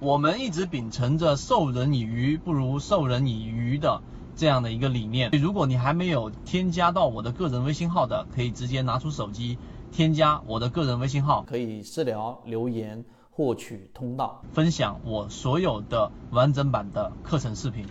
我们一直秉承着授人以鱼不如授人以渔的这样的一个理念。如果你还没有添加到我的个人微信号的，可以直接拿出手机添加我的个人微信号，可以私聊留言获取通道，分享我所有的完整版的课程视频。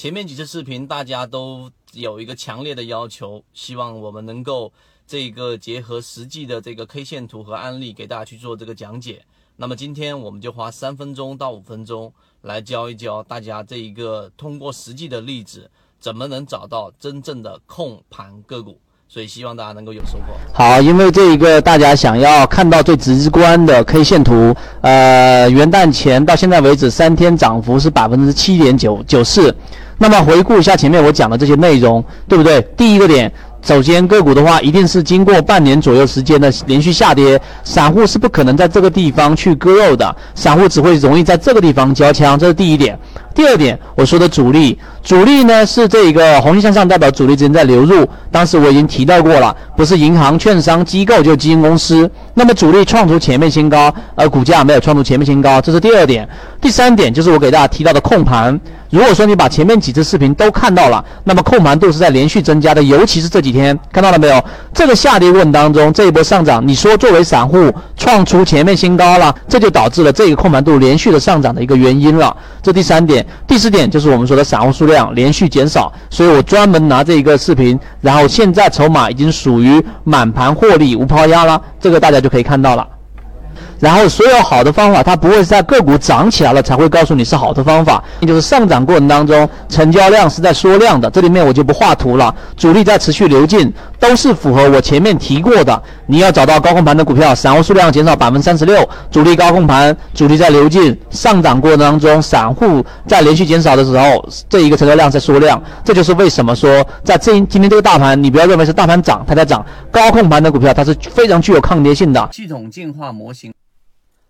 前面几次视频大家都有一个强烈的要求，希望我们能够这个结合实际的这个 K 线图和案例给大家去做这个讲解。那么今天我们就花三分钟到五分钟来教一教大家这一个通过实际的例子，怎么能找到真正的控盘个股。所以希望大家能够有收获。好，因为这一个大家想要看到最直观的 K 线图，呃，元旦前到现在为止三天涨幅是百分之七点九九四。那么回顾一下前面我讲的这些内容，对不对？第一个点，首先个股的话一定是经过半年左右时间的连续下跌，散户是不可能在这个地方去割肉的，散户只会容易在这个地方交枪，这是第一点。第二点，我说的主力，主力呢是这个红线向上代表主力资金在流入。当时我已经提到过了，不是银行、券商、机构，就基金公司。那么主力创出前面新高，而股价没有创出前面新高，这是第二点。第三点就是我给大家提到的控盘。如果说你把前面几次视频都看到了，那么控盘度是在连续增加的，尤其是这几天，看到了没有？这个下跌过程当中，这一波上涨，你说作为散户创出前面新高了，这就导致了这个控盘度连续的上涨的一个原因了。这第三点。第四点就是我们说的散户数量连续减少，所以我专门拿这一个视频，然后现在筹码已经属于满盘获利无抛压了，这个大家就可以看到了。然后所有好的方法，它不会是在个股涨起来了才会告诉你是好的方法，就是上涨过程当中成交量是在缩量的，这里面我就不画图了，主力在持续流进，都是符合我前面提过的。你要找到高控盘的股票，散户数量减少百分之三十六，主力高控盘，主力在流进，上涨过程当中散户在连续减少的时候，这一个成交量在缩量，这就是为什么说在这今天这个大盘，你不要认为是大盘涨它在涨，高控盘的股票它是非常具有抗跌性的系统进化模型。